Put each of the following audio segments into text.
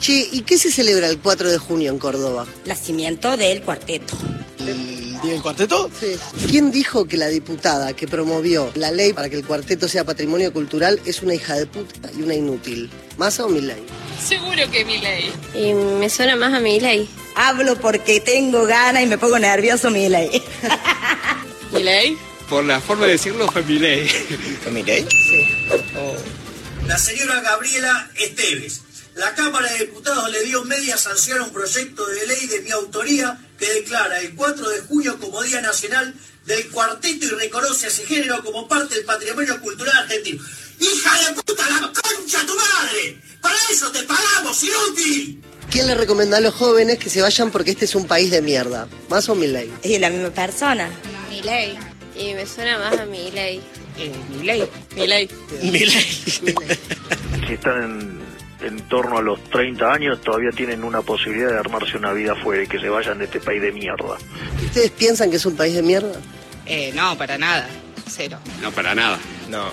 Che, ¿y qué se celebra el 4 de junio en Córdoba? Nacimiento del cuarteto. ¿El día del cuarteto? Sí. ¿Quién dijo que la diputada que promovió la ley para que el cuarteto sea patrimonio cultural es una hija de puta y una inútil? ¿Massa o Milei? Seguro que mi ley. Y me suena más a mi ley. Hablo porque tengo ganas y me pongo nervioso, mi ley. ¿Mi ley? Por la forma de decirlo fue mi ley. ¿Fue mi ley? La señora Gabriela Esteves. La Cámara de Diputados le dio media sanción a un proyecto de ley de mi autoría que declara el 4 de junio como Día Nacional del Cuarteto y reconoce a ese género como parte del patrimonio cultural argentino. ¡Hija de puta, la concha tu madre! ¡Para eso te pagamos, inútil! ¿Quién le recomienda a los jóvenes que se vayan porque este es un país de mierda? ¿Massa o Milei? Es la misma persona. Mi ley. Y me suena más a mi ley. Eh, mi ley. Mi ley. Mi ley. si están en, en torno a los 30 años, todavía tienen una posibilidad de armarse una vida afuera y que se vayan de este país de mierda. ¿Ustedes piensan que es un país de mierda? Eh, no, para nada. Cero. No, para nada. No,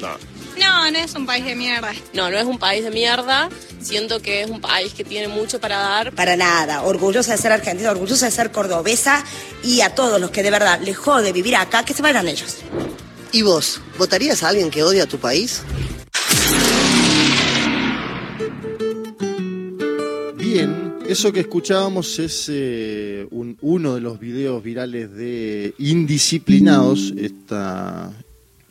no. No, no es un país de mierda. No, no es un país de mierda. Siento que es un país que tiene mucho para dar. Para nada. Orgullosa de ser argentina, orgullosa de ser cordobesa y a todos los que de verdad les jode vivir acá, que se vayan ellos. ¿Y vos? ¿Votarías a alguien que odia a tu país? Eso que escuchábamos es eh, un- uno de los videos virales de Indisciplinados, esta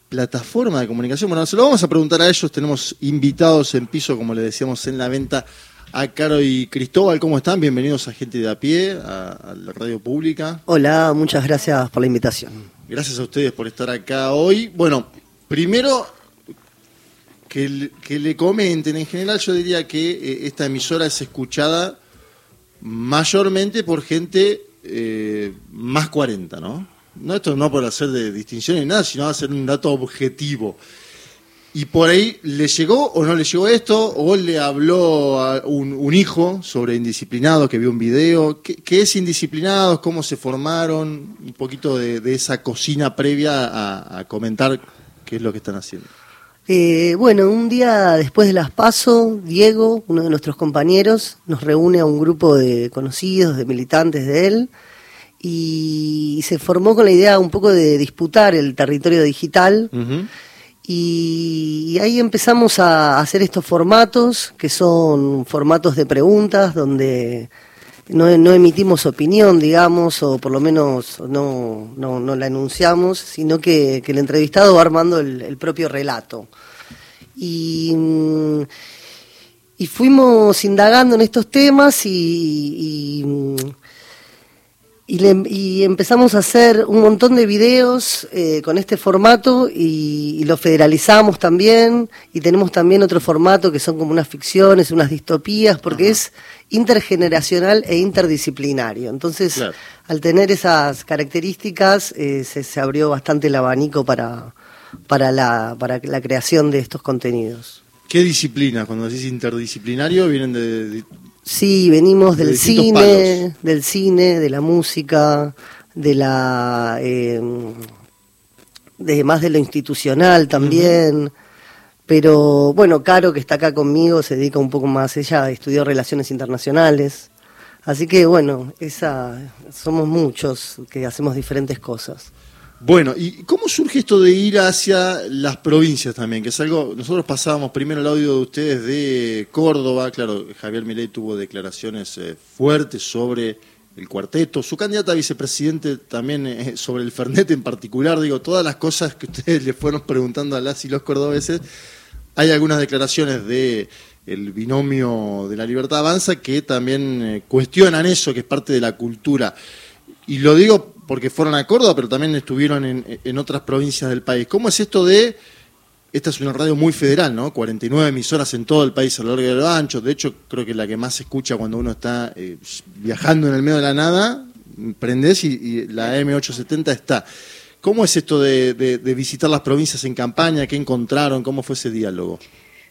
plataforma de comunicación. Bueno, se lo vamos a preguntar a ellos. Tenemos invitados en piso, como le decíamos en la venta, a Caro y Cristóbal. ¿Cómo están? Bienvenidos a Gente de a pie, a, a la radio pública. Hola, muchas gracias por la invitación. Gracias a ustedes por estar acá hoy. Bueno, primero que, le- comenten. En general yo diría que eh, esta emisora es escuchada mayormente por gente eh, más 40, ¿no? No esto no por hacer de distinción ni nada, sino hacer un dato objetivo. Y por ahí le llegó o no le llegó esto, o le habló a un, un hijo sobre indisciplinados que vio un video. ¿Qué, es indisciplinados? ¿Cómo se formaron? Un poquito de, esa cocina previa a comentar qué es lo que están haciendo. Eh, bueno, un día después de las PASO, Diego, uno de nuestros compañeros, nos reúne a un grupo de conocidos, de militantes de él, y se formó con la idea un poco de disputar el territorio digital. Y, y ahí empezamos a hacer estos formatos, que son formatos de preguntas, donde no, no emitimos opinión, digamos, o por lo menos no, no, no la enunciamos, sino que, el entrevistado va armando el, propio relato. Y, mm, y fuimos indagando en estos temas y, y, mm, y le- y empezamos a hacer un montón de videos eh, con este formato y, y lo federalizamos también y tenemos también otro formato que son como unas ficciones, unas distopías, porque es intergeneracional e interdisciplinario. Entonces, Claro. al tener esas características, eh, se, se abrió bastante el abanico para, para, la, para la creación de estos contenidos. ¿Qué disciplina? Cuando decís interdisciplinario, vienen de, de- Sí, venimos De del cine, palos. del cine, de la música, de la eh, de más de lo institucional también. Pero bueno, Caro que está acá conmigo se dedica un poco más, ella estudió relaciones internacionales. Así que bueno, esa somos muchos que hacemos diferentes cosas. Bueno, ¿y cómo surge esto de ir hacia las provincias también? Que es algo, nosotros pasábamos primero el audio de ustedes de Córdoba, claro, Javier Milei tuvo declaraciones eh, fuertes sobre el cuarteto, su candidata a vicepresidente también eh, sobre el Fernet en particular, digo, todas las cosas que ustedes le fueron preguntando a las y los cordobeses, hay algunas declaraciones de el binomio de la libertad avanza que también eh, cuestionan eso, que es parte de la cultura. Y lo digo porque fueron a Córdoba, pero también estuvieron en, en otras provincias del país. ¿Cómo es esto de, esta es una radio muy federal, ¿no? 49 emisoras en todo el país a lo largo a lo ancho, de hecho creo que la que más se escucha cuando uno está eh, viajando en el medio de la nada, prendés y, la M870 está. ¿Cómo es esto de, de- de visitar las provincias en campaña? ¿Qué encontraron? ¿Cómo fue ese diálogo?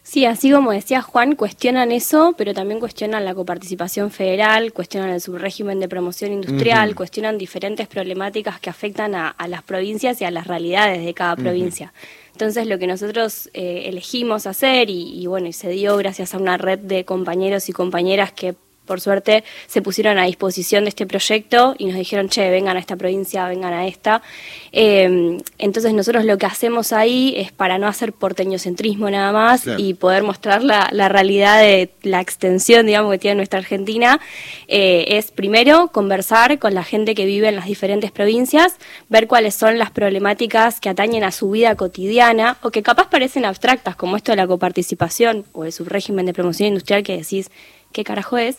Sí, así como decía Juan, cuestionan eso, pero también cuestionan la coparticipación federal, cuestionan el subrégimen de promoción industrial, cuestionan diferentes problemáticas que afectan a, a las provincias y a las realidades de cada provincia. Entonces, lo que nosotros eh, elegimos hacer, y, y bueno, y se dio gracias a una red de compañeros y compañeras que por suerte se pusieron a disposición de este proyecto y nos dijeron, che, vengan a esta provincia, vengan a esta. Eh, entonces nosotros lo que hacemos ahí es para no hacer porteñocentrismo nada más Claro. y poder mostrar la, la realidad de la extensión, digamos, que tiene nuestra Argentina, eh, es primero conversar con la gente que vive en las diferentes provincias, ver cuáles son las problemáticas que atañen a su vida cotidiana o que capaz parecen abstractas, como esto de la coparticipación o el subrégimen de promoción industrial que decís, qué carajo es,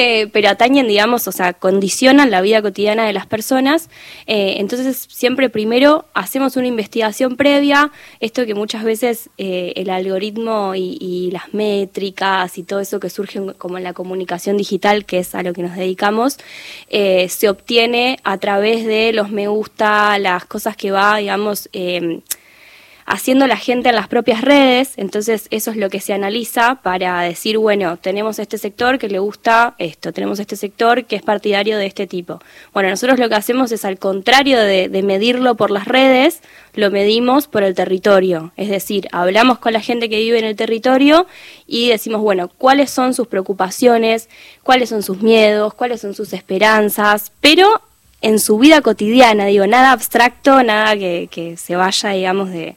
Eh, pero atañen, digamos, o sea, condicionan la vida cotidiana de las personas. Eh, entonces, siempre primero hacemos una investigación previa, esto que muchas veces eh, el algoritmo y, y las métricas y todo eso que surge como en la comunicación digital, que es a lo que nos dedicamos, se obtiene a través de los me gusta, las cosas que va, digamos, haciendo la gente en las propias redes, entonces eso es lo que se analiza para decir, bueno, tenemos este sector que le gusta esto, tenemos este sector que es partidario de este tipo. Bueno, nosotros lo que hacemos es al contrario de, de medirlo por las redes, lo medimos por el territorio, es decir, hablamos con la gente que vive en el territorio y decimos, bueno, cuáles son sus preocupaciones, cuáles son sus miedos, cuáles son sus esperanzas, pero en su vida cotidiana, digo, nada abstracto, nada que, que se vaya, digamos, de,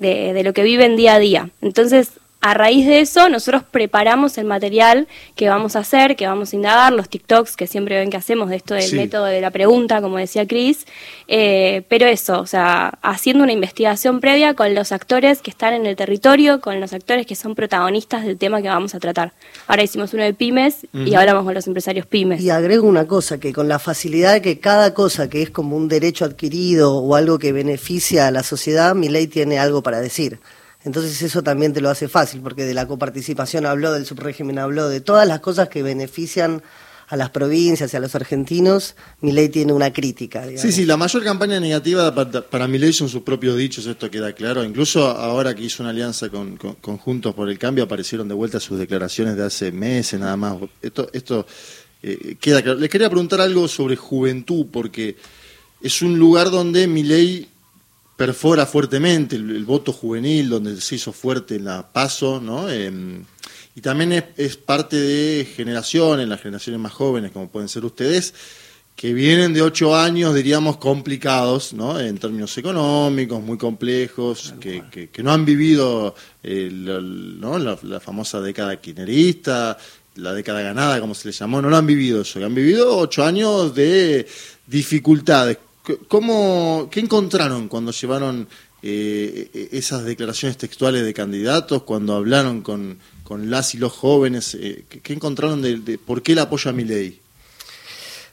de, de lo que viven día a día. Entonces, a raíz de eso, nosotros preparamos el material que vamos a hacer, que vamos a indagar, los TikToks que siempre ven que hacemos de esto del Sí. método de la pregunta, como decía Cris, eh, pero eso, o sea, haciendo una investigación previa con los actores que están en el territorio, con los actores que son protagonistas del tema que vamos a tratar. Ahora hicimos uno de pymes y hablamos con los empresarios pymes. Y agrego una cosa, que con la facilidad de que cada cosa que es como un derecho adquirido o algo que beneficia a la sociedad, mi ley tiene algo para decir. Entonces eso también te lo hace fácil, porque de la coparticipación habló, del subrégimen habló, de todas las cosas que benefician a las provincias y a los argentinos, mi ley tiene una crítica. digamos. Sí, sí, la mayor campaña negativa para, para Milei son sus propios dichos, esto queda claro. Incluso ahora que hizo una alianza con, con- con Juntos por el Cambio, aparecieron de vuelta sus declaraciones de hace meses nada más. Esto, esto eh, queda claro. Les quería preguntar algo sobre juventud, porque es un lugar donde Milei perfora fuertemente el, el voto juvenil, donde se hizo fuerte en la PASO, ¿no? Em, y también es, es parte de generaciones, las generaciones más jóvenes, como pueden ser ustedes, que vienen de ocho años, diríamos, complicados, ¿no? En términos económicos, muy complejos, que, que- que no han vivido eh, la, ¿no? la, la famosa década kirchnerista, la década ganada, como se le llamó, no lo han vivido eso, han vivido ocho años de dificultades. ¿Cómo, ¿Qué encontraron cuando llevaron eh, e- esas declaraciones textuales de candidatos, cuando hablaron con, con las y los jóvenes? eh, ¿qué, encontraron de, de por qué el apoyo a mi ley?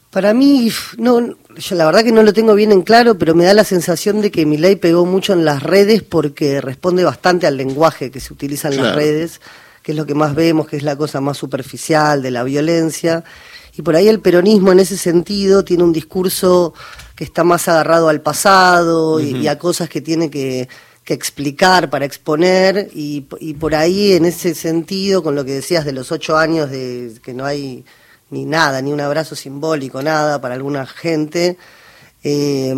Para mí, no, yo la verdad que no lo tengo bien en claro, pero me da la sensación de que mi ley pegó mucho en las redes porque responde bastante al lenguaje que se utiliza en las redes, que es lo que más vemos, que es la cosa más superficial de la violencia. Y por ahí el peronismo en ese sentido tiene un discurso que está más agarrado al pasado y- a cosas que tiene que, que explicar para exponer. Y, y por ahí en ese sentido, con lo que decías de los ocho años de que no hay ni nada, ni un abrazo simbólico, nada para alguna gente, eh,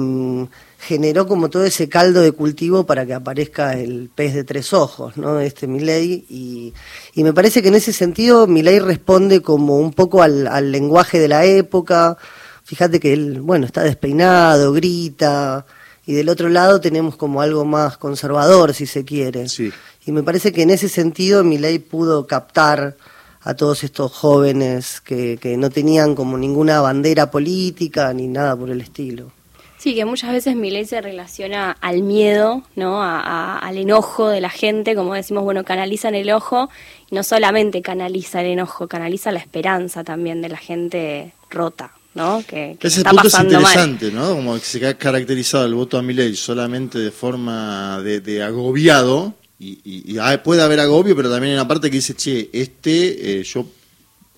generó como todo ese caldo de cultivo para que aparezca el pez de tres ojos, ¿no? Este Milei y, y me parece que en ese sentido Milei responde como un poco al, al lenguaje de la época. Fíjate que él, bueno, está despeinado, grita y del otro lado tenemos como algo más conservador, si se quiere. Y me parece que en ese sentido Milei pudo captar a todos estos jóvenes que, que no tenían como ninguna bandera política ni nada por el estilo. Sí, que muchas veces mi ley se relaciona al miedo, ¿no? A- a- al enojo de la gente, como decimos, bueno, canalizan el ojo, y no solamente canaliza el enojo, canaliza la esperanza también de la gente rota, ¿no? Que, que Ese está punto es pasando mal. interesante, ¿no? Como que se ha caracterizado el voto a Milei solamente de forma de, de agobiado, y, y- y hay- puede haber agobio, pero también hay una parte que dice, che, este, eh, yo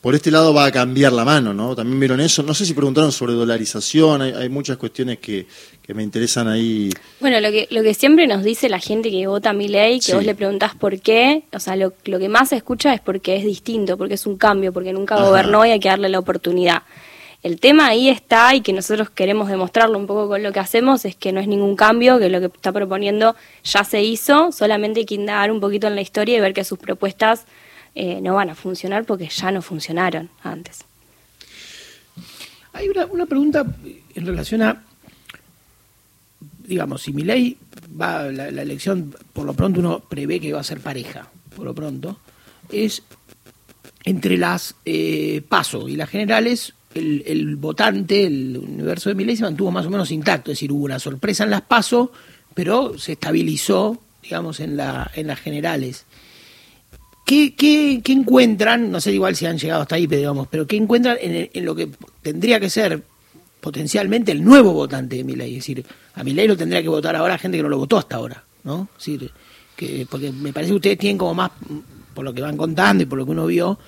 por este lado va a cambiar la mano, ¿no? También vieron eso. No sé si preguntaron sobre dolarización, hay, hay muchas cuestiones que, que me interesan ahí. Bueno, lo que, lo que siempre nos dice la gente que vota a mi ley, que Sí. vos le preguntás por qué, o sea, lo, lo que más se escucha es porque es distinto, porque es un cambio, porque nunca Ajá. gobernó y hay que darle la oportunidad. El tema ahí está y que nosotros queremos demostrarlo un poco con lo que hacemos, es que no es ningún cambio, que lo que está proponiendo ya se hizo, solamente hay que un poquito en la historia y ver que sus propuestas eh, no van a funcionar porque ya no funcionaron antes. Hay una, una pregunta en relación a, digamos, si mi ley va, la, la elección, por lo pronto uno prevé que va a ser pareja, por lo pronto, es entre las eh, PASO y las generales, el, el votante, el universo de mi ley se mantuvo más o menos intacto, es decir, hubo una sorpresa en las PASO, pero se estabilizó, digamos, en, la, en las generales. ¿Qué, qué, qué encuentran? No sé igual si han llegado hasta ahí, pero digamos, pero ¿qué encuentran en, lo que tendría que ser potencialmente el nuevo votante de Milei? Es decir, a Milei lo tendría que votar ahora gente que no lo votó hasta ahora, ¿no? Decir, que, porque me parece que ustedes tienen como más, por lo que van contando y por lo que uno vio,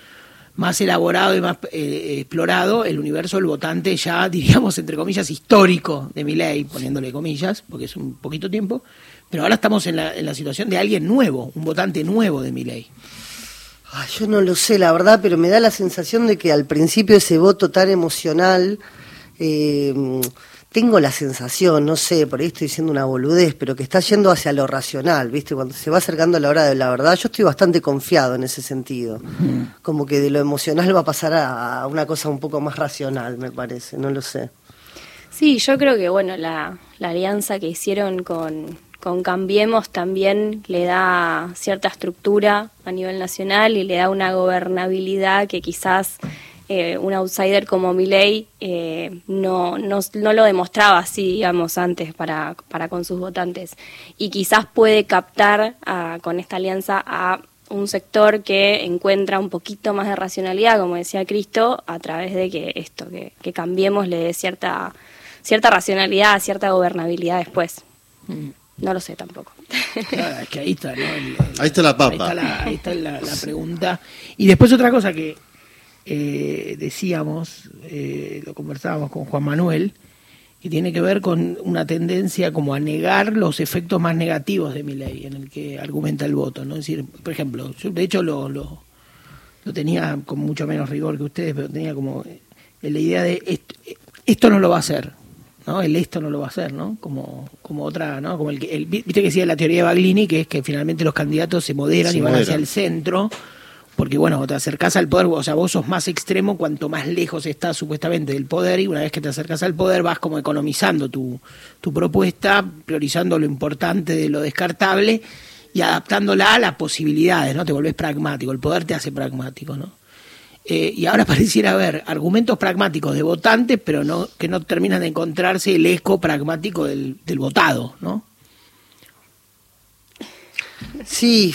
más elaborado y más eh, explorado el universo del votante ya, diríamos, entre comillas, histórico de Milei, poniéndole comillas, porque es un poquito tiempo, pero ahora estamos en la, en la situación de alguien nuevo, un votante nuevo de Milei. Ah, yo no lo sé, la verdad, pero me da la sensación de que al principio ese voto tan emocional, eh, tengo la sensación, no sé, por ahí estoy diciendo una boludez, pero que está yendo hacia lo racional, ¿viste? Cuando se va acercando la hora de la verdad, yo estoy bastante confiado en ese sentido. Como que de lo emocional va a pasar a, a una cosa un poco más racional, me parece, no lo sé. Sí, yo creo que bueno, la, la alianza que hicieron con, con Cambiemos también le da cierta estructura a nivel nacional y le da una gobernabilidad que quizás eh, un outsider como Milei eh, no, no, no lo demostraba así, digamos, antes para, para con sus votantes. Y quizás puede captar ah, con esta alianza a un sector que encuentra un poquito más de racionalidad, como decía Cristo, a través de que esto, que, que cambiemos le dé cierta, cierta racionalidad, cierta gobernabilidad después. No lo sé tampoco. Claro, es que ahí está, ¿no? El- el- Ahí está la papa. Ahí está la, ahí está la- la pregunta. Y después otra cosa que eh, decíamos, eh, lo conversábamos con Juan Manuel, que tiene que ver con una tendencia como a negar los efectos más negativos de mi ley, en el que argumenta el voto. ¿no? Es decir, por ejemplo, yo de hecho lo, lo, lo tenía con mucho menos rigor que ustedes, pero tenía como eh, la idea de esto, esto no lo va a hacer. ¿no? El esto no lo va a hacer, ¿no? Como, como otra, ¿no? Como el, el- viste que decía la teoría de Baglini, que es que finalmente los candidatos se moderan Se y van hacia el centro, porque bueno, te acercás al poder, o sea, vos sos más extremo cuanto más lejos estás supuestamente del poder, y una vez que te acercas al poder vas como economizando tu, tu propuesta, priorizando lo importante de lo descartable y adaptándola a las posibilidades, ¿no? Te volvés pragmático, el poder te hace pragmático, ¿no? Eh, y ahora pareciera haber argumentos pragmáticos de votantes, pero no que no terminan de encontrarse el eco pragmático del, del votado, ¿no? Sí,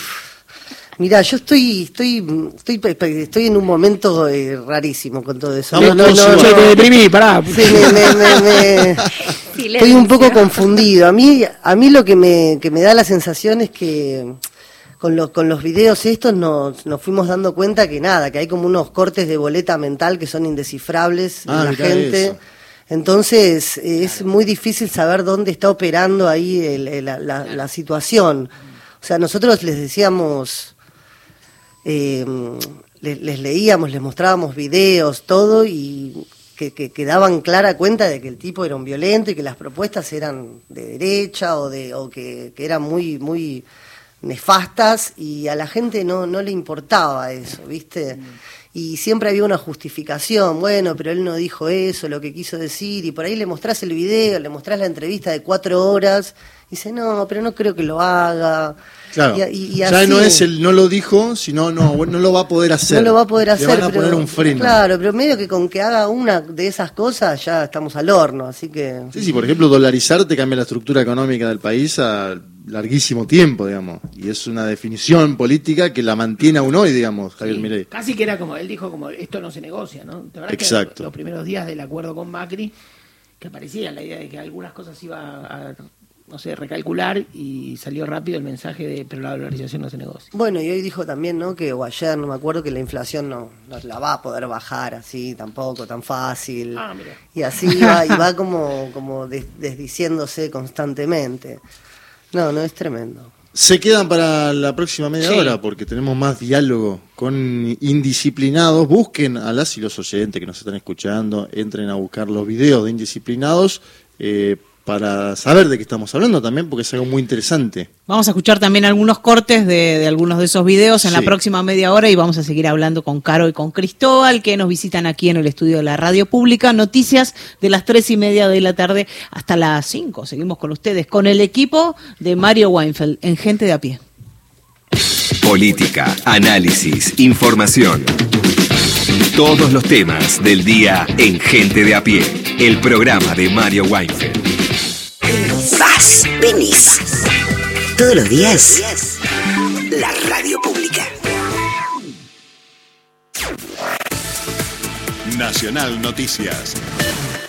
mira, yo estoy, estoy, estoy, estoy en un momento eh, rarísimo con todo eso. Vamos todos igual. Che, te deprimí, pará. Sí, me- me- me- me- estoy un poco confundido. A mí, a mí lo que me, que me da la sensación es que con los, con los videos estos nos, nos fuimos dando cuenta que nada, que hay como unos cortes de boleta mental que son indescifrables Ah, de la gente. eso. Entonces eh, es muy difícil saber dónde está operando ahí el- el- la, la- la situación. O sea, nosotros les decíamos, eh, les, les leíamos, les mostrábamos videos, todo, y que, que, que daban clara cuenta de que el tipo era un violento y que las propuestas eran de derecha o, de, o que, que eran muy, muy nefastas y a la gente no, no le importaba eso, ¿viste? Y siempre había una justificación, bueno, pero él no dijo eso, lo que quiso decir, y por ahí le mostrás el video, le mostrás la entrevista de cuatro horas, y dice, no, pero no creo que lo haga. Claro. Y- y- y ya así- no es el no lo dijo, sino no, no lo va a poder hacer. No lo va a poder Le hacer. van a pero- poner un freno. Claro, pero medio que con que haga una de esas cosas ya estamos al horno, así que... Sí, sí, por ejemplo, dolarizar te cambia la estructura económica del país a larguísimo tiempo, digamos. Y es una definición política que la mantiene aún hoy, digamos, Javier Milei. Casi que era como, él dijo como, esto no se negocia, ¿no? ¿Te acuerdas que Exacto. los primeros días del acuerdo con Macri, que aparecía la idea de que algunas cosas iba a no sé, recalcular y salió rápido el mensaje de pero la dolarización no se negocia. Bueno, y hoy dijo también, ¿no? Que o ayer, no me acuerdo, que la inflación no, no la va a poder bajar así tampoco, tan fácil. Ah, mira. Y así va, y va como, como des- desdiciéndose constantemente. No, no, es tremendo. Se quedan para la próxima media Sí. hora porque tenemos más diálogo con indisciplinados. Busquen a las y los oyentes que nos están escuchando, entren a buscar los videos de indisciplinados eh, para saber de qué estamos hablando también porque es algo muy interesante. Vamos a escuchar también algunos cortes de, de algunos de esos videos en la próxima media hora y vamos a seguir hablando con Caro y con Cristóbal que nos visitan aquí en el estudio de la radio pública. Noticias de las tres y media de la tarde hasta las cinco. Seguimos con ustedes, con el equipo de Mario Weinfeld en Gente de a pie. Política, análisis, información. Todos los temas del día en Gente de a pie. El programa de Mario Weinfeld. Vas, venís. Todos los días. La radio pública. Nacional Noticias.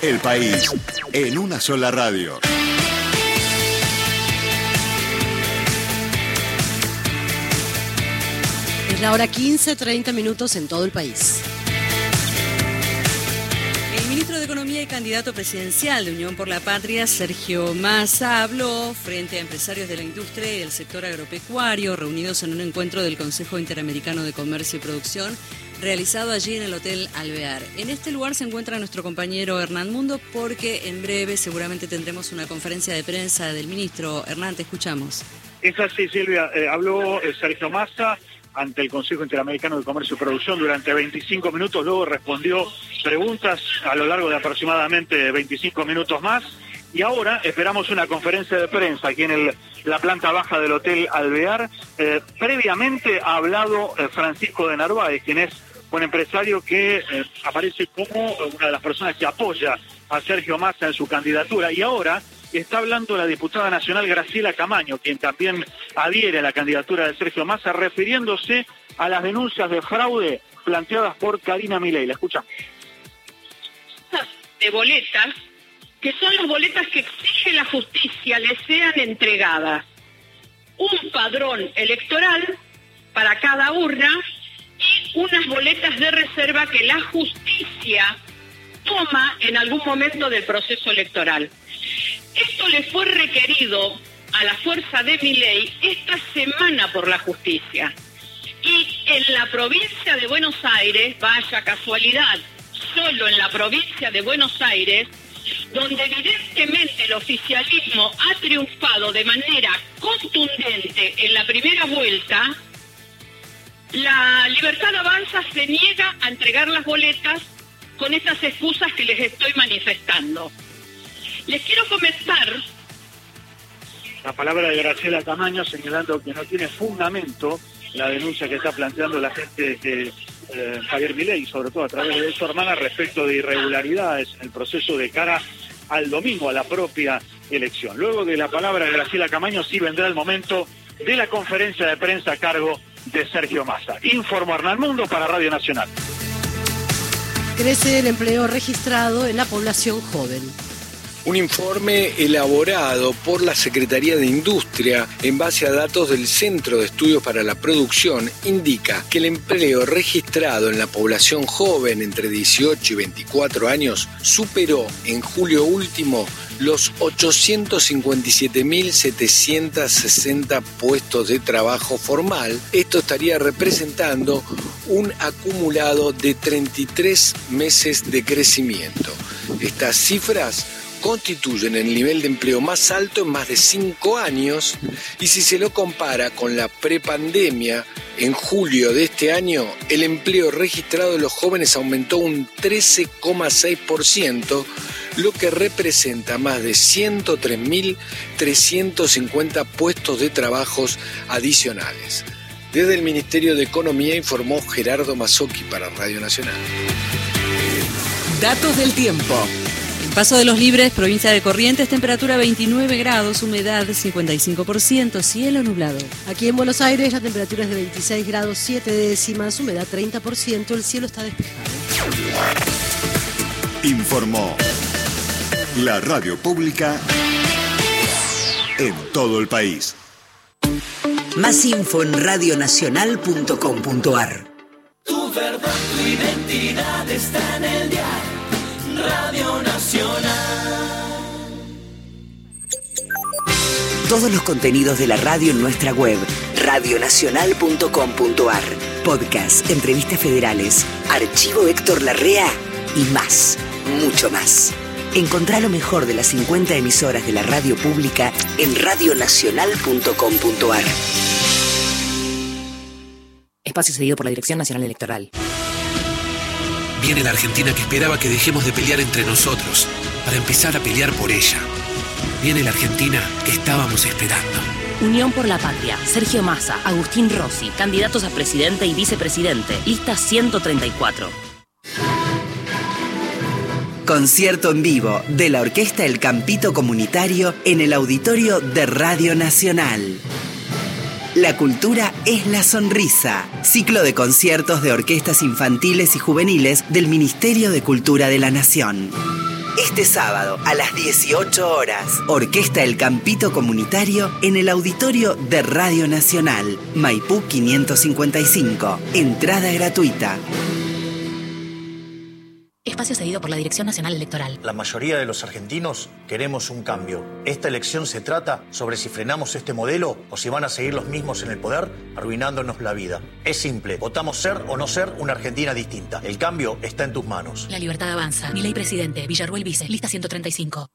El país en una sola radio. Es la hora 15, 30 minutos en todo el país. Y candidato presidencial de Unión por la Patria, Sergio Massa, habló frente a empresarios de la industria y del sector agropecuario reunidos en un encuentro del Consejo Interamericano de Comercio y Producción realizado allí en el Hotel Alvear. En este lugar se encuentra nuestro compañero Hernán Mundo porque en breve seguramente tendremos una conferencia de prensa del ministro. Hernán, te escuchamos. Es así, Silvia. Eh, habló eh, Sergio Massa ante el Consejo Interamericano de Comercio y Producción durante 25 minutos, luego respondió preguntas a lo largo de aproximadamente 25 minutos más. Y ahora esperamos una conferencia de prensa aquí en el- la planta baja del Hotel Alvear. Eh, previamente ha hablado eh, Francisco de Narváez, quien es un empresario que eh, aparece como una de las personas que apoya a Sergio Massa en su candidatura. Y ahora está hablando la diputada nacional Graciela Camaño, quien también adhiere a la candidatura de Sergio Massa, refiriéndose a las denuncias de fraude planteadas por Karina Milei. La escucha. de boletas, que son las boletas que exige la justicia le sean entregadas. Un padrón electoral para cada urna y unas boletas de reserva que la justicia toma en algún momento del proceso electoral. Le fue requerido a la fuerza de Miley esta semana por la justicia. Y en la provincia de Buenos Aires, vaya casualidad, solo en la provincia de Buenos Aires, donde evidentemente el oficialismo ha triunfado de manera contundente en la primera vuelta, la Libertad Avanza se niega a entregar las boletas con estas excusas que les estoy manifestando. Les quiero comentar La palabra de Graciela Camaño señalando que no tiene fundamento la denuncia que está planteando la gente de eh, Javier Milei, sobre todo a través de su hermana, respecto de irregularidades en el proceso de cara al domingo, a la propia elección. Luego de la palabra de Graciela Camaño, sí vendrá el momento de la conferencia de prensa a cargo de Sergio Massa. Informo Hernán Mundo para Radio Nacional. Crece el empleo registrado en la población joven. Un informe elaborado por la Secretaría de Industria en base a datos del Centro de Estudios para la Producción indica que el empleo registrado en la población joven entre 18 y 24 años superó en julio último los 857.760 puestos de trabajo formal. Esto estaría representando un acumulado de 33 meses de crecimiento. Estas cifras constituyen el nivel de empleo más alto en más de cinco años y si se lo compara con la prepandemia, en julio de este año el empleo registrado de los jóvenes aumentó un 13,6%, lo que representa más de 103.350 puestos de trabajos adicionales. Desde el Ministerio de Economía informó Gerardo Mazzocchi para Radio Nacional. Datos del tiempo. Paso de los Libres, provincia de Corrientes, temperatura 29 grados, humedad 55%, cielo nublado. Aquí en Buenos Aires la temperatura es de 26 grados 7 décimas, humedad 30%, el cielo está despejado. Informó la radio pública en todo el país. Más info en radionacional.com.ar. Tu verdad, tu identidad está en el dial. Nacional. Todos los contenidos de la radio en nuestra web, radionacional.com.ar. Podcast, entrevistas federales, archivo Héctor Larrea y más, mucho más. Encontrá lo mejor de las 50 emisoras de la radio pública en radionacional.com.ar. Espacio cedido por la Dirección Nacional Electoral. Viene la Argentina que esperaba que dejemos de pelear entre nosotros para empezar a pelear por ella. Viene la Argentina que estábamos esperando. Unión por la Patria, Sergio Massa, Agustín Rossi, candidatos a presidente y vicepresidente, lista 134. Concierto en vivo de la Orquesta El Campito Comunitario en el auditorio de Radio Nacional. La cultura es la sonrisa. Ciclo de conciertos de orquestas infantiles y juveniles del Ministerio de Cultura de la Nación. Este sábado a las 18 horas, Orquesta El Campito Comunitario en el auditorio de Radio Nacional, Maipú 555. Entrada gratuita. Espacio cedido por la Dirección Nacional Electoral. La mayoría de los argentinos queremos un cambio. Esta elección se trata sobre si frenamos este modelo o si van a seguir los mismos en el poder, arruinándonos la vida. Es simple, votamos ser o no ser una Argentina distinta. El cambio está en tus manos. La libertad avanza. Mi ley presidente, Villarruel Vice, lista 135.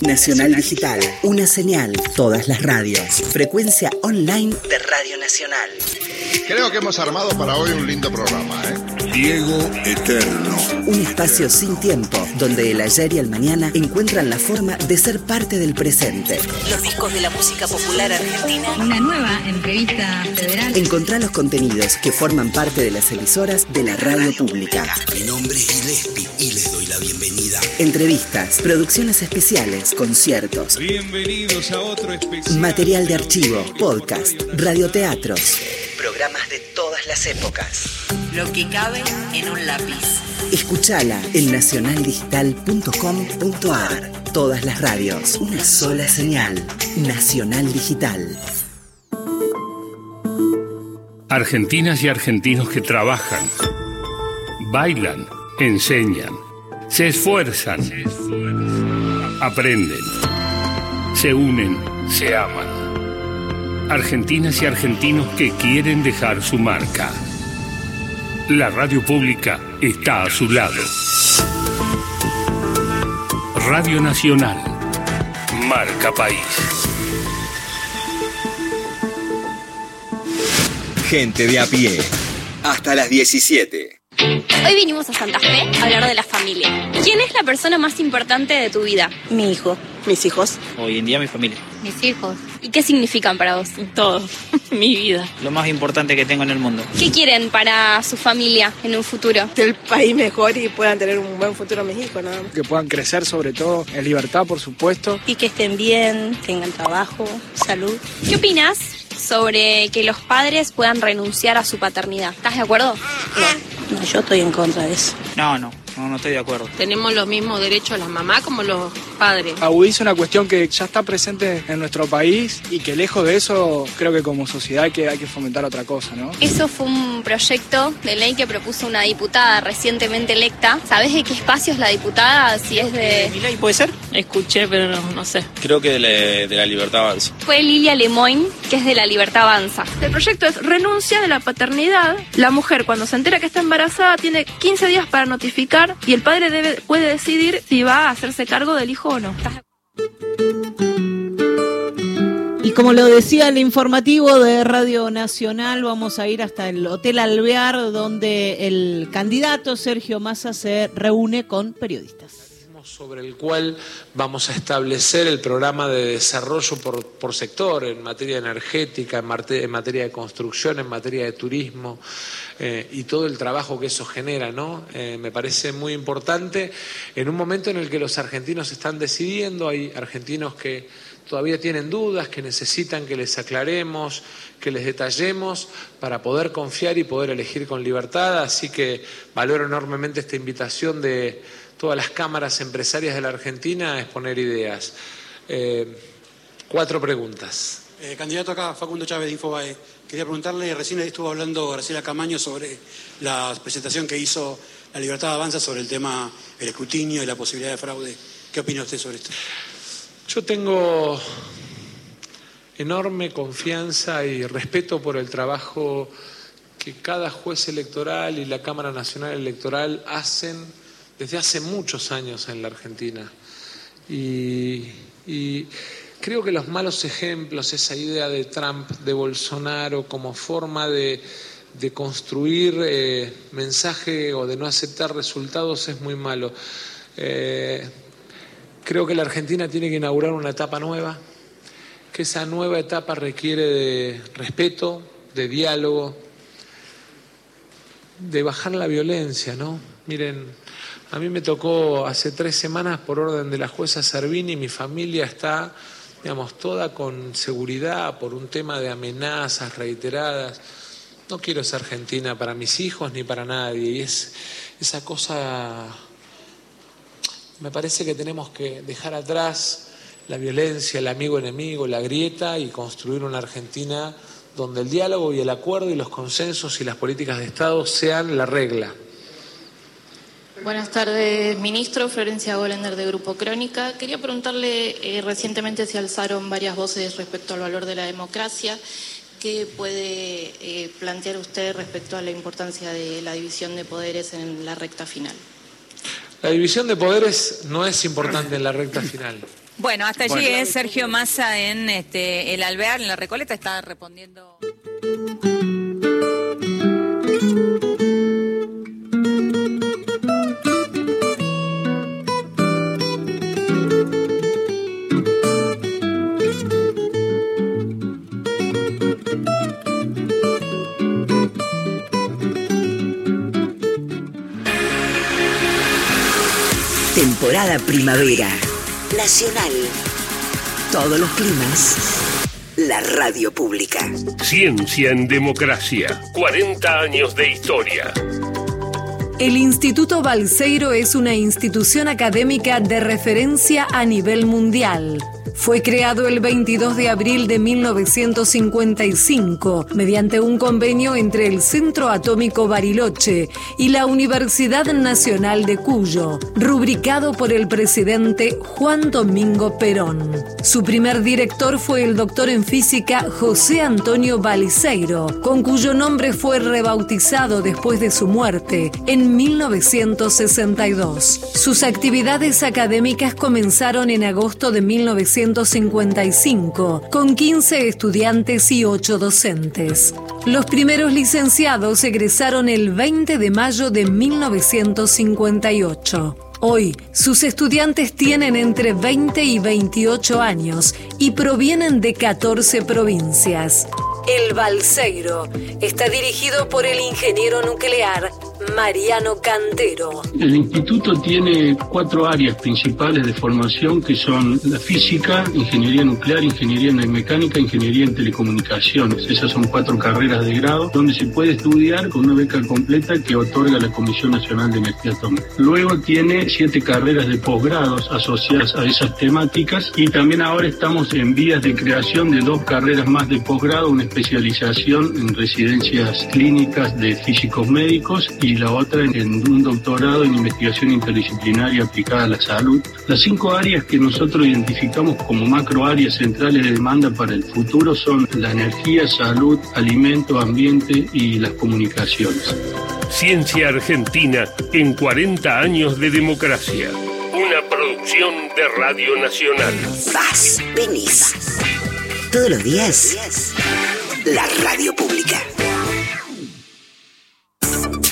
Nacional Digital, una señal, todas las radios. Frecuencia online de Radio Nacional. Creo que hemos armado para hoy un lindo programa, ¿eh? Diego Eterno. Un espacio sin tiempo, donde el ayer y el mañana encuentran la forma de ser parte del presente. Los discos de la música popular argentina. Una nueva entrevista federal. Encontrá los contenidos que forman parte de las emisoras de la radio pública. Mi nombre es Gillespie y les doy la bienvenida. Entrevistas, producciones especiales, conciertos, Bienvenidos a otro especial. material de archivo, podcast, radioteatros. Todas las épocas. Lo que cabe en un lápiz. Escuchala en nacionaldigital.com.ar. Todas las radios, una sola señal. Nacional Digital. Argentinas y argentinos que trabajan, bailan, enseñan, se esfuerzan, aprenden, se unen, se aman. Argentinas y argentinos que quieren dejar su marca. La radio pública está a su lado. Radio Nacional. Marca País. Gente de a pie. Hasta las 17. Hoy vinimos a Santa Fe a hablar de la familia. ¿Quién es la persona más importante de tu vida? Mi hijo. Mis hijos. Hoy en día mi familia. Mis hijos. ¿Y qué significan para vos? Todo. Mi vida. Lo más importante que tengo en el mundo. ¿Qué quieren para su familia en un futuro? Que el país mejor y puedan tener un buen futuro mis hijos, nada más. Que puedan crecer sobre todo en libertad, por supuesto. Y que estén bien, tengan trabajo, salud. ¿Qué opinas sobre que los padres puedan renunciar a su paternidad? ¿Estás de acuerdo? No, yo estoy en contra de eso. No, no, no, no estoy de acuerdo. Tenemos los mismos derechos las mamás como los padres. Agudiza una cuestión que ya está presente en nuestro país y que lejos de eso creo que como sociedad hay que, hay que fomentar otra cosa, ¿no? Eso fue un proyecto de ley que propuso una diputada recientemente electa. ¿Sabes de qué espacio es la diputada? Si es de... ¿Mi ley puede ser? Escuché, pero no, no sé. Creo que de la, de la libertad avanza. Fue Lilia Lemoyne, que es de la Libertad Avanza. El proyecto es renuncia de la paternidad. La mujer cuando se entera que está embarazada tiene 15 días para notificar y el padre debe, puede decidir si va a hacerse cargo del hijo o no. Y como lo decía el informativo de Radio Nacional, vamos a ir hasta el Hotel Alvear, donde el candidato Sergio Massa se reúne con periodistas sobre el cual vamos a establecer el programa de desarrollo por, por sector en materia energética, en, mate, en, materia de construcción, en materia de turismo eh, y todo el trabajo que eso genera, ¿no? Eh, me parece muy importante en un momento en el que los argentinos están decidiendo, hay argentinos que todavía tienen dudas, que necesitan que les aclaremos, que les detallemos para poder confiar y poder elegir con libertad, así que valoro enormemente esta invitación de todas las cámaras empresarias de la Argentina a exponer ideas. Eh, Cuatro preguntas. Eh, candidato acá, Facundo Chávez de Infobae. Quería preguntarle, recién estuvo hablando Graciela Camaño sobre la presentación que hizo La Libertad Avanza sobre el tema del escrutinio y la posibilidad de fraude. ¿Qué opina usted sobre esto? Yo tengo enorme confianza y respeto por el trabajo que cada juez electoral y la Cámara Nacional Electoral hacen desde hace muchos años en la Argentina. Y, y creo que los malos ejemplos, esa idea de Trump, de Bolsonaro como forma de, construir eh, mensaje o de no aceptar resultados es muy malo. Eh, creo que la Argentina tiene que inaugurar una etapa nueva, que esa nueva etapa requiere de respeto, de diálogo, de bajar la violencia, ¿no? Miren, a mí me tocó hace tres semanas por orden de la jueza Servini, mi familia está, digamos, toda con seguridad por un tema de amenazas reiteradas. No quiero ser Argentina para mis hijos ni para nadie. Y es esa cosa, me parece que tenemos que dejar atrás la violencia, el amigo enemigo, la grieta y construir una Argentina donde el diálogo y el acuerdo y los consensos y las políticas de Estado sean la regla. Buenas tardes, ministro. Florencia Golender de Grupo Crónica. Quería preguntarle, eh, recientemente se alzaron varias voces respecto al valor de la democracia. ¿Qué puede eh, plantear usted respecto a la importancia de la división de poderes en la recta final? La división de poderes no es importante en la recta final. Bueno, hasta allí Bueno. es Sergio Massa en este, el Alvear, en la Recoleta, está respondiendo. Temporada primavera. Nacional. Todos los climas. La radio pública. Ciencia en democracia. 40 años de historia. El Instituto Balseiro es una institución académica de referencia a nivel mundial. Fue creado el 22 de abril de 1955 mediante un convenio entre el Centro Atómico Bariloche y la Universidad Nacional de Cuyo, rubricado por el presidente Juan Domingo Perón. Su primer director fue el doctor en física José Antonio Baliseiro, con cuyo nombre fue rebautizado después de su muerte en 1962. Sus actividades académicas comenzaron en agosto de 1955 con 15 estudiantes y 8 docentes. Los primeros licenciados egresaron el 20 de mayo de 1958. Hoy, sus estudiantes tienen entre 20 y 28 años y provienen de 14 provincias. El Balseiro está dirigido por el ingeniero nuclear Mariano Cantero. El instituto tiene cuatro áreas principales de formación que son la física, ingeniería nuclear, ingeniería en mecánica, ingeniería en telecomunicaciones. Esas son cuatro carreras de grado donde se puede estudiar con una beca completa que otorga la Comisión Nacional de Energía Atómica. Luego tiene siete carreras de posgrados asociadas a esas temáticas y también ahora estamos en vías de creación de dos carreras más de posgrado, una especialización en residencias clínicas de físicos médicos la otra en, en un doctorado en investigación interdisciplinaria aplicada a la salud. Las cinco áreas que nosotros identificamos como macro áreas centrales de demanda para el futuro son la energía, salud, alimento, ambiente y las comunicaciones. Ciencia Argentina en 40 años de democracia. Una producción de Radio Nacional. Vas, venís. Todos los días. La radio pública.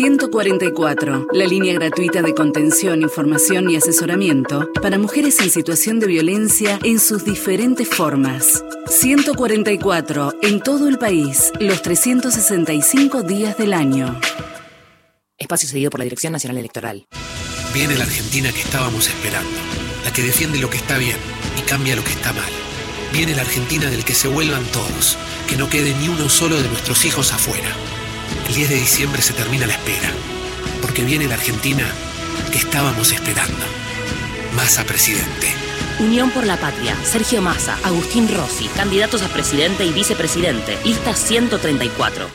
144, la línea gratuita de contención, información y asesoramiento para mujeres en situación de violencia en sus diferentes formas. 144, en todo el país, los 365 días del año. Espacio cedido por la Dirección Nacional Electoral. Viene la Argentina que estábamos esperando, la que defiende lo que está bien y cambia lo que está mal. Viene la Argentina del que se vuelvan todos, que no quede ni uno solo de nuestros hijos afuera. El 10 de diciembre se termina la espera, porque viene la Argentina que estábamos esperando. Massa presidente. Unión por la Patria, Sergio Massa, Agustín Rossi, candidatos a presidente y vicepresidente, lista 134.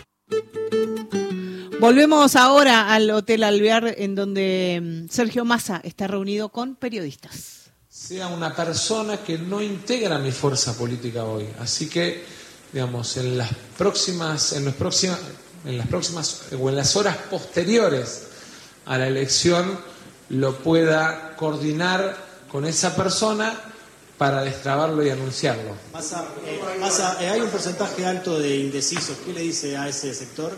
Volvemos ahora al Hotel Alvear, en donde mm, Sergio Massa está reunido con periodistas. Sea una persona que no integra mi fuerza política hoy. Así que, digamos, en las próximas, en las próximas, en las próximas o en las horas posteriores a la elección, lo pueda coordinar con esa persona para destrabarlo y anunciarlo. Massa, eh, eh, hay un porcentaje alto de indecisos. ¿Qué le dice a ese sector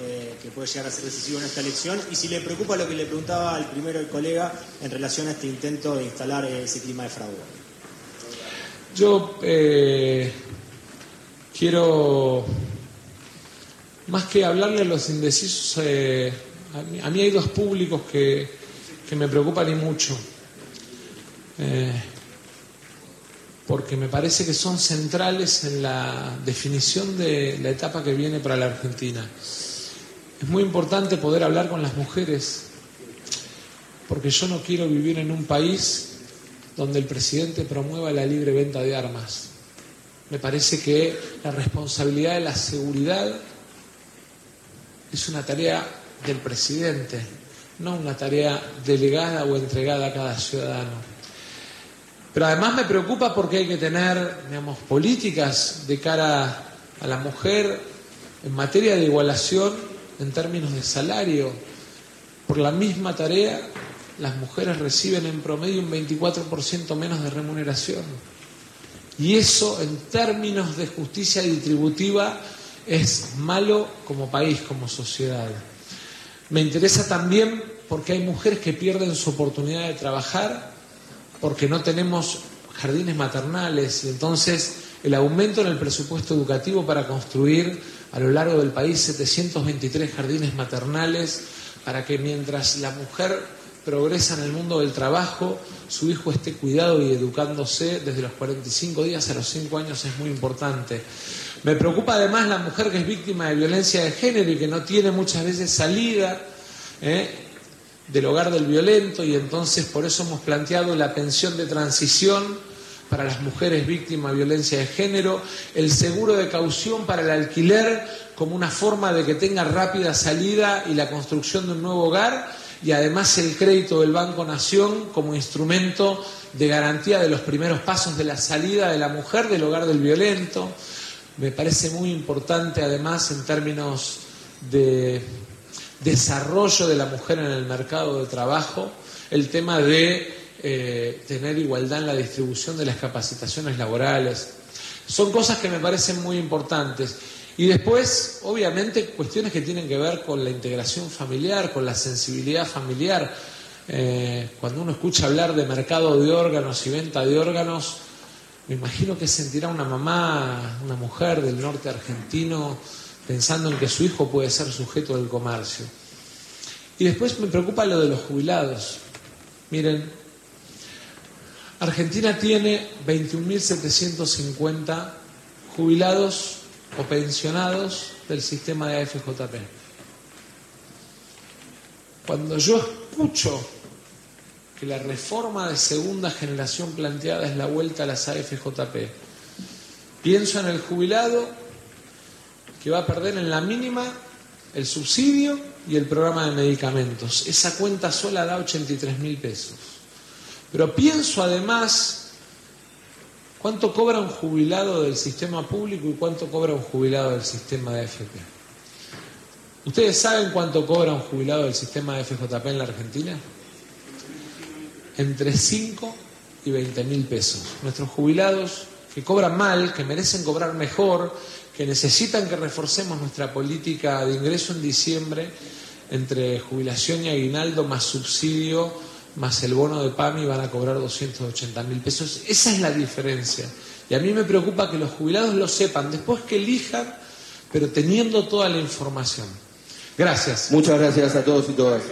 eh, que puede llegar a ser decisivo en esta elección? Y si le preocupa lo que le preguntaba al primero el colega en relación a este intento de instalar eh, ese clima de fraude. Yo quiero, más que hablarle a los indecisos, eh, a, mí, hay dos públicos que, que me preocupan y mucho. Eh, porque me parece que son centrales en la definición de la etapa que viene para la Argentina. Es muy importante poder hablar con las mujeres, porque yo no quiero vivir en un país donde el presidente promueva la libre venta de armas. Me parece que la responsabilidad de la seguridad es una tarea del presidente, no una tarea delegada o entregada a cada ciudadano. Pero además me preocupa porque hay que tener, digamos, políticas de cara a la mujer en materia de igualación en términos de salario. Por la misma tarea, las mujeres reciben en promedio un 24% menos de remuneración. Y eso, en términos de justicia distributiva, es malo como país, como sociedad. Me interesa también porque hay mujeres que pierden su oportunidad de trabajar porque no tenemos jardines maternales y entonces el aumento en el presupuesto educativo para construir a lo largo del país 723 jardines maternales para que mientras la mujer progresa en el mundo del trabajo, su hijo esté cuidado y educándose desde los 45 días a los 5 años es muy importante. Me preocupa además la mujer que es víctima de violencia de género y que no tiene muchas veces salida. ¿eh? del hogar del violento y entonces por eso hemos planteado la pensión de transición para las mujeres víctimas de violencia de género, el seguro de caución para el alquiler como una forma de que tenga rápida salida y la construcción de un nuevo hogar y además el crédito del Banco Nación como instrumento de garantía de los primeros pasos de la salida de la mujer del hogar del violento. Me parece muy importante además en términos de desarrollo de la mujer en el mercado de trabajo, el tema de eh, tener igualdad en la distribución de las capacitaciones laborales. Son cosas que me parecen muy importantes. Y después, obviamente, cuestiones que tienen que ver con la integración familiar, con la sensibilidad familiar. Eh, cuando uno escucha hablar de mercado de órganos y venta de órganos, me imagino que sentirá una mamá, una mujer del norte argentino, pensando en que su hijo puede ser sujeto del comercio. Y después me preocupa lo de los jubilados. Miren, Argentina tiene 21.750 jubilados o pensionados del sistema de AFJP. Cuando yo escucho que la reforma de segunda generación planteada es la vuelta a las AFJP, pienso en el jubilado que va a perder en la mínima el subsidio y el programa de medicamentos. Esa cuenta sola da 83 mil pesos. Pero pienso además cuánto cobra un jubilado del sistema público y cuánto cobra un jubilado del sistema de FP. ¿Ustedes saben cuánto cobra un jubilado del sistema de FJP en la Argentina? Entre 5 y 20 mil pesos. Nuestros jubilados que cobran mal, que merecen cobrar mejor, que necesitan que reforcemos nuestra política de ingreso en diciembre entre jubilación y aguinaldo más subsidio más el bono de PAMI van a cobrar 280 mil pesos. Esa es la diferencia. Y a mí me preocupa que los jubilados lo sepan, después que elijan, pero teniendo toda la información. Gracias. Muchas gracias a todos y todas.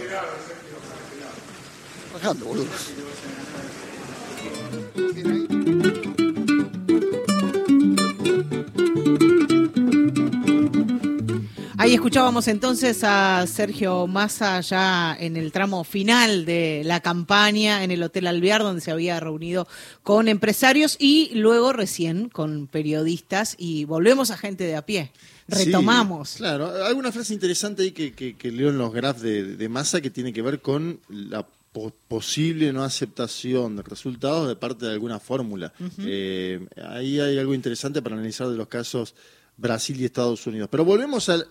Boludo. Ahí escuchábamos entonces a Sergio Massa ya en el tramo final de la campaña en el Hotel Alvear, donde se había reunido con empresarios y luego recién con periodistas y volvemos a gente de a pie. Retomamos. Sí, claro, hay una frase interesante ahí que, que, leo en los graphs de, de Massa que tiene que ver con la posible no aceptación de resultados de parte de alguna fórmula. Eh, ahí hay algo interesante para analizar de los casos Brasil y Estados Unidos. Pero volvemos a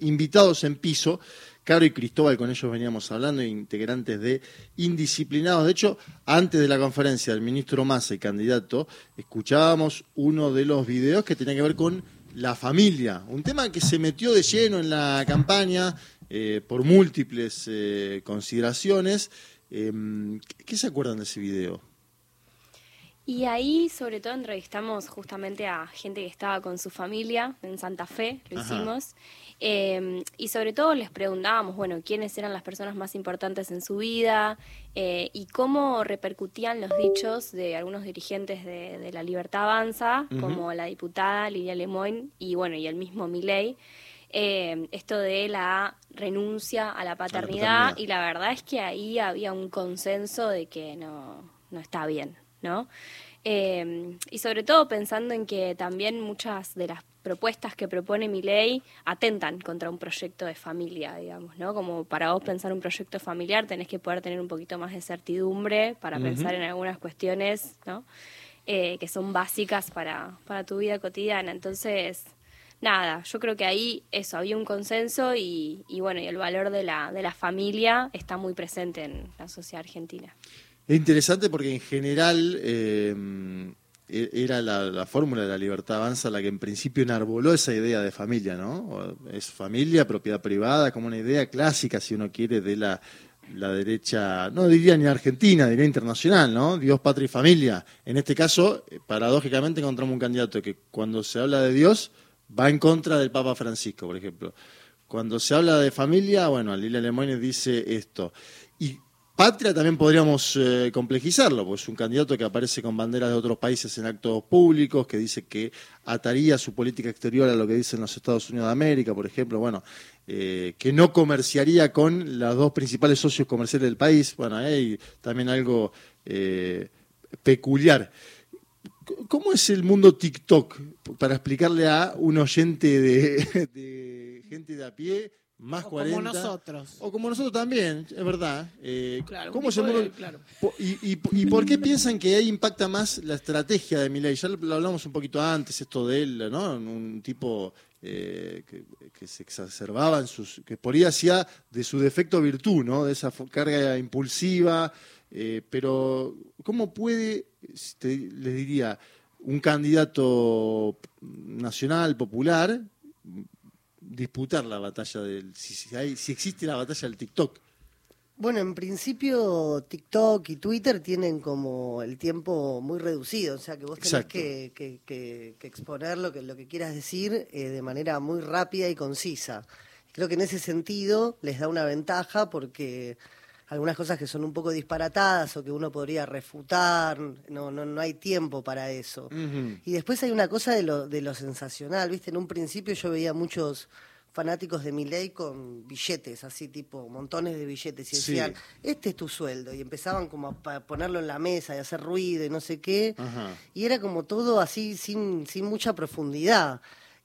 invitados en piso. Caro y Cristóbal, con ellos veníamos hablando, integrantes de Indisciplinados. De hecho, antes de la conferencia del ministro Massa y candidato, escuchábamos uno de los videos que tenía que ver con la familia, un tema que se metió de lleno en la campaña eh, por múltiples eh, consideraciones. Em, ¿Qué se acuerdan de ese video? Y ahí sobre todo entrevistamos justamente a gente que estaba con su familia en Santa Fe, lo hicimos, em, y sobre todo les preguntábamos, bueno, quiénes eran las personas más importantes en su vida eh, y cómo repercutían los dichos de algunos dirigentes de, la Libertad Avanza, como la diputada Lidia Lemoyne y bueno, y el mismo Milei. Em, esto de la renuncia a la paternidad, y la verdad es que ahí había un consenso de que no, no está bien, ¿no? Eh, y sobre todo pensando en que también muchas de las propuestas que propone mi ley atentan contra un proyecto de familia, digamos, ¿no? Como para vos pensar un proyecto familiar tenés que poder tener un poquito más de certidumbre para pensar en algunas cuestiones, ¿no? Eh, que son básicas para, para tu vida cotidiana. Entonces, nada, yo creo que ahí eso, había un consenso y, bueno, y el valor de la, de la familia está muy presente en la sociedad argentina. Es interesante porque en general eh, e-, era la, fórmula de la libertad avanza la que en principio enarboló esa idea de familia, ¿no? Es familia, propiedad privada, como una idea clásica, si uno quiere, de la, derecha, no diría ni argentina, diría internacional, ¿no? Dios, patria y familia. En este caso, eh, paradójicamente encontramos un candidato que cuando se habla de Dios va en contra del Papa Francisco, por ejemplo. Cuando se habla de familia, bueno, Lila Lemoyne dice esto. Y Patria también podríamos eh, complejizarlo, pues es un candidato que aparece con banderas de otros países en actos públicos, que dice que ataría su política exterior a lo que dicen los Estados Unidos de América, por ejemplo, bueno, eh, que no comerciaría con los dos principales socios comerciales del país, bueno, hay también algo eh, peculiar. ¿Cómo es el mundo TikTok? Para explicarle a un oyente de gente de a pie más o Como nosotros. O como nosotros también, es verdad. Eh, ¿Cómo claro. y, y, por qué piensan que ahí impacta más la estrategia de Milei? Ya lo hablamos un poquito antes, esto de él, ¿no? Un tipo eh, que, se exacerbaba en sus. que por ahí hacía de su defecto virtud, ¿no? De esa carga impulsiva. Eh, pero, ¿cómo puede, les diría, un candidato nacional, popular, disputar la batalla del. Si, si, existe la batalla del TikTok. Bueno, en principio TikTok y Twitter tienen como el tiempo muy reducido, o sea que vos tenés que, que, exponer lo que, lo que quieras decir eh, de manera muy rápida y concisa. Creo que en ese sentido les da una ventaja porque algunas cosas que son un poco disparatadas o que uno podría refutar, no, no, no hay tiempo para eso. Y después hay una cosa de lo, de lo sensacional, ¿viste? En un principio yo veía muchos fanáticos de mi ley con billetes, así tipo montones de billetes, y decían, este es tu sueldo, y empezaban como a ponerlo en la mesa y hacer ruido y no sé qué, y era como todo así sin, sin mucha profundidad.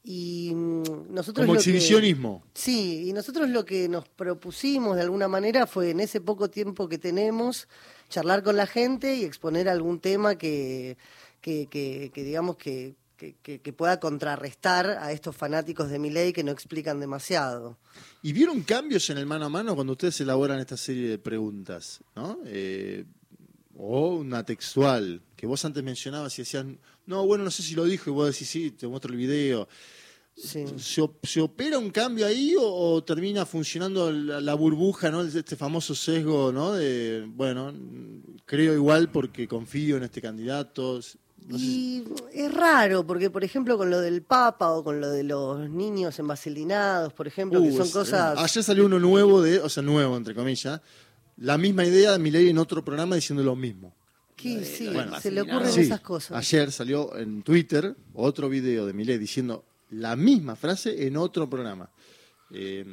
Y mm, nosotros Como exhibicionismo. sí, y nosotros lo que nos propusimos de alguna manera fue en ese poco tiempo que tenemos, charlar con la gente y exponer algún tema que, que, que, digamos que, que, pueda contrarrestar a estos fanáticos de mi ley que no explican demasiado. ¿Y vieron cambios en el mano a mano cuando ustedes elaboran esta serie de preguntas? ¿no? Eh, o una textual, que vos antes mencionabas y decían, no, bueno, no sé si lo dijo, y vos decís, sí, te muestro el video. ¿Se, opera un cambio ahí o, termina funcionando la, burbuja, ¿no? Este famoso sesgo, ¿no? De, bueno, creo igual porque confío en este candidato. y es raro, porque por ejemplo con lo del Papa o con lo de los niños envaselinados, por ejemplo, que uh, son cosas... Ayer salió uno nuevo, de, o sea, nuevo entre comillas, la misma idea de Milei en otro programa diciendo lo mismo. Sí, sí, se le ocurren Sí, esas cosas. Ayer salió en Twitter otro video de Milei diciendo la misma frase en otro programa. Eh,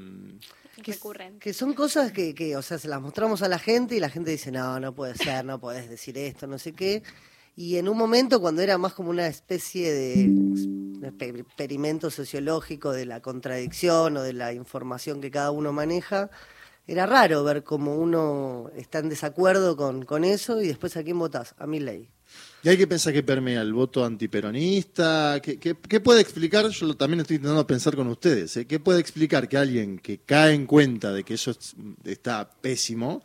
que, que son cosas que, que, o sea, se las mostramos a la gente y la gente dice, no, no puede ser, no puedes decir esto, no sé qué. Y en un momento cuando era más como una especie de exper- experimento sociológico de la contradicción o de la información que cada uno maneja, era raro ver cómo uno está en desacuerdo con, con eso y después a quién votás, a mi ley. y hay que pensar que permea el voto antiperonista. ¿Qué, qué- puede explicar? Yo lo- también estoy intentando pensar con ustedes. ¿eh? ¿Qué puede explicar que alguien que cae en cuenta de que eso es- está pésimo,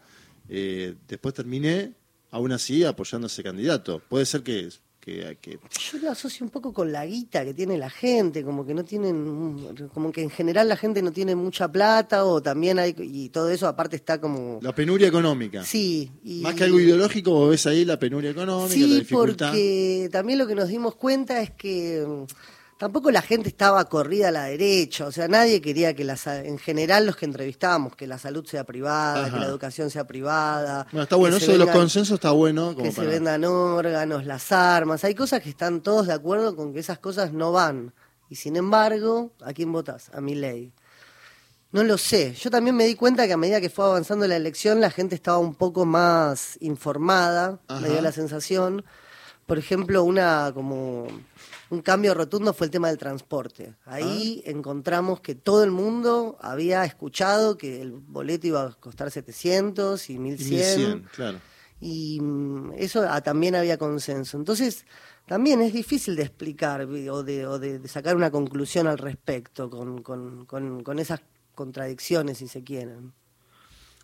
eh, después termine aún así apoyando a ese candidato? Puede ser que, que, que Yo lo asocio un poco con la guita que tiene la gente, como que no tienen, como que en general la gente no tiene mucha plata o también hay, y todo eso aparte está como... la penuria económica. Sí. Y, Más que algo ideológico, vos ves ahí la penuria económica, la Sí, dificultad. porque también lo que nos dimos cuenta es que tampoco la gente estaba corrida a la derecha, o sea, nadie quería que la, en general los que entrevistábamos, que la salud sea privada, Ajá. que la educación sea privada. Bueno, está bueno, eso de los consensos está bueno. Como que se vendan órganos, las armas, hay cosas que están todos de acuerdo con que esas cosas no van. Y sin embargo, ¿a quién votás? A mi ley. No lo sé. Yo también me di cuenta que a medida que fue avanzando la elección, la gente estaba un poco más informada, Ajá. me dio la sensación. Por ejemplo, una como un cambio rotundo fue el tema del transporte. Ahí encontramos que todo el mundo había escuchado que el boleto iba a costar 700 y Y 1100 1100, claro. y mm, eso ah, también había consenso. Entonces, también es difícil de explicar o de, o de- de sacar una conclusión al respecto con, con, con, con esas contradicciones, si se quieren.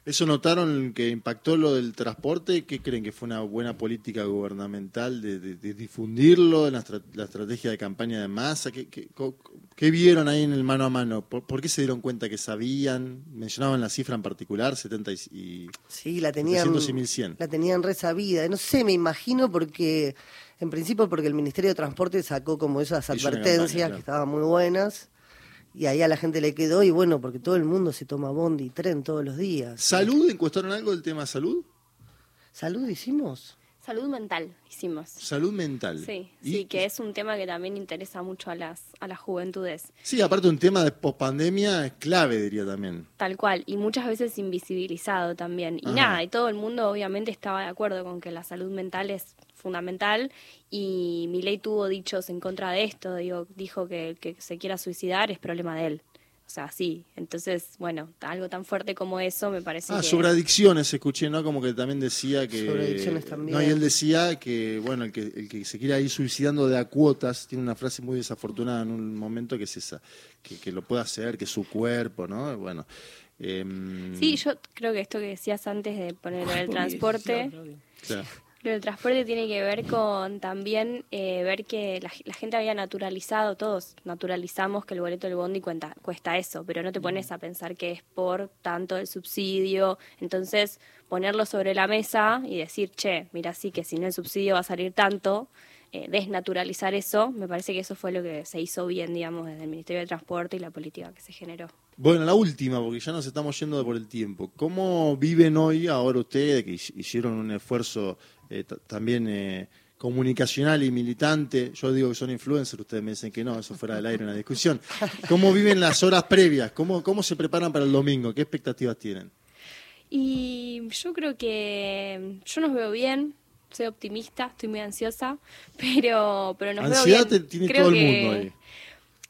¿Eso notaron que impactó lo del transporte? ¿Qué creen que fue una buena política gubernamental de, de- de difundirlo, la, la estrategia de campaña de masa? ¿Qué, qué- co- qué vieron ahí en el mano a mano? ¿Por, por qué se dieron cuenta que sabían? Mencionaban la cifra en particular, 70 y... y Sí, la tenían, 700 y 1100. la tenían resabida. No sé, me imagino porque, en principio porque el Ministerio de Transporte sacó como esas advertencias campaña, claro. que estaban muy buenas. Y ahí a la gente le quedó, y bueno, porque todo el mundo se toma bondi y tren todos los días. ¿Salud? ¿Encuestaron algo del tema salud? ¿Salud hicimos? Salud mental hicimos. Salud mental. Sí, Y- sí, que es un tema que también interesa mucho a las, a las juventudes. Sí, aparte un tema de pospandemia es clave, diría también. Tal cual, y muchas veces invisibilizado también. Y Ajá. nada, y todo el mundo obviamente estaba de acuerdo con que la salud mental es fundamental y Milei tuvo dichos en contra de esto, digo, dijo que el que se quiera suicidar es problema de él. O sea, sí, entonces, bueno, algo tan fuerte como eso me parece Ah, que... sobre adicciones escuché, ¿no? Como que también decía que... Sobre adicciones también. No, y él decía que, bueno, el que, el que se quiera ir suicidando de a cuotas, tiene una frase muy desafortunada en un momento que es esa, que, que lo puede hacer, que es su cuerpo, ¿no? Bueno... em, Sí, yo creo que esto que decías antes de poner el transporte... claro. Lo del transporte tiene que ver con también eh, ver que la, la gente había naturalizado, todos naturalizamos que el boleto del bondi cuenta, cuesta eso, pero no te pones a pensar que es por tanto el subsidio. Entonces, ponerlo sobre la mesa y decir, che, mira, sí que si no el subsidio va a salir tanto, eh, desnaturalizar eso, me parece que eso fue lo que se hizo bien, digamos, desde el Ministerio de Transporte y la política que se generó. Bueno, la última, porque ya nos estamos yendo por el tiempo. ¿Cómo viven hoy ahora ustedes, que hi- hicieron un esfuerzo eh, ta- también eh, comunicacional y militante? Yo digo que son influencers, ustedes me dicen que no, eso fuera del aire una discusión. ¿Cómo viven las horas previas? ¿Cómo, ¿Cómo se preparan para el domingo? ¿Qué expectativas tienen? Y yo creo que yo nos veo bien, soy optimista, estoy muy ansiosa, pero, pero nos Ansiedad veo te- tiene creo todo el que, mundo ahí.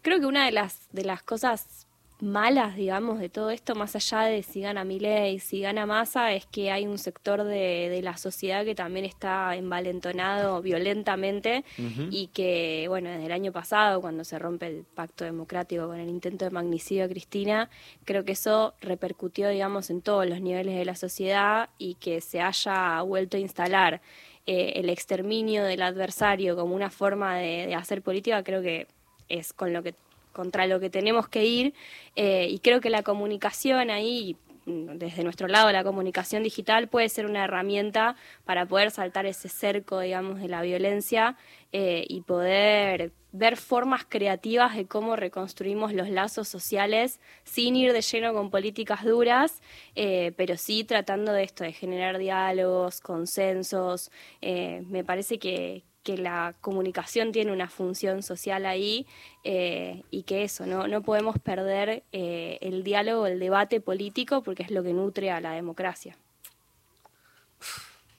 Creo que una de las, de las cosas malas, digamos, de todo esto, más allá de si gana Milei, si gana Massa, es que hay un sector de, de la sociedad que también está envalentonado violentamente y que, bueno, desde el año pasado, cuando se rompe el pacto democrático con el intento de magnicidio de Cristina, creo que eso repercutió, digamos, en todos los niveles de la sociedad y que se haya vuelto a instalar eh, el exterminio del adversario como una forma de, de hacer política, creo que es con lo que contra lo que tenemos que ir eh, y creo que la comunicación ahí desde nuestro lado la comunicación digital puede ser una herramienta para poder saltar ese cerco, digamos, de la violencia eh, y poder ver formas creativas de cómo reconstruimos los lazos sociales sin ir de lleno con políticas duras, eh, pero sí tratando de esto, de generar diálogos, consensos. Me parece que, que la comunicación tiene una función social ahí eh, y que eso, no, no podemos perder eh, el diálogo, el debate político, porque es lo que nutre a la democracia.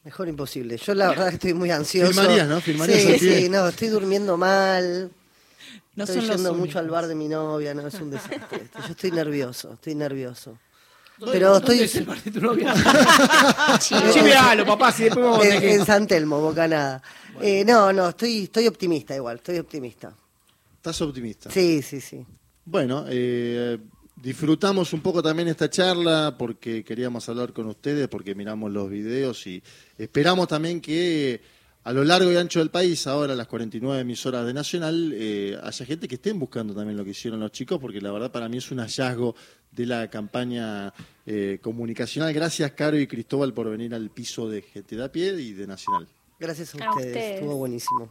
Mejor imposible. Yo la verdad que estoy muy ansioso. Firmarías, ¿no? sí, sí, no, estoy durmiendo mal. No estoy yendo mucho al bar de mi novia, no, es un desastre. Yo estoy nervioso, estoy nervioso. Pero estoy. Es el bar de tu novia? Chivealo, papá, si después vamos a en, en San Telmo, Bocanada. Eh, no, no, estoy, estoy optimista igual, estoy optimista. ¿Estás optimista? Sí, sí, sí. Bueno, eh, disfrutamos un poco también esta charla porque queríamos hablar con ustedes, porque miramos los videos y esperamos también que a lo largo y ancho del país, ahora las 49 emisoras de Nacional, eh, haya gente que estén buscando también lo que hicieron los chicos, porque la verdad para mí es un hallazgo de la campaña eh, comunicacional. Gracias, Caro y Cristóbal, por venir al piso de GT de a pie y de Nacional. Gracias a, ustedes. estuvo buenísimo.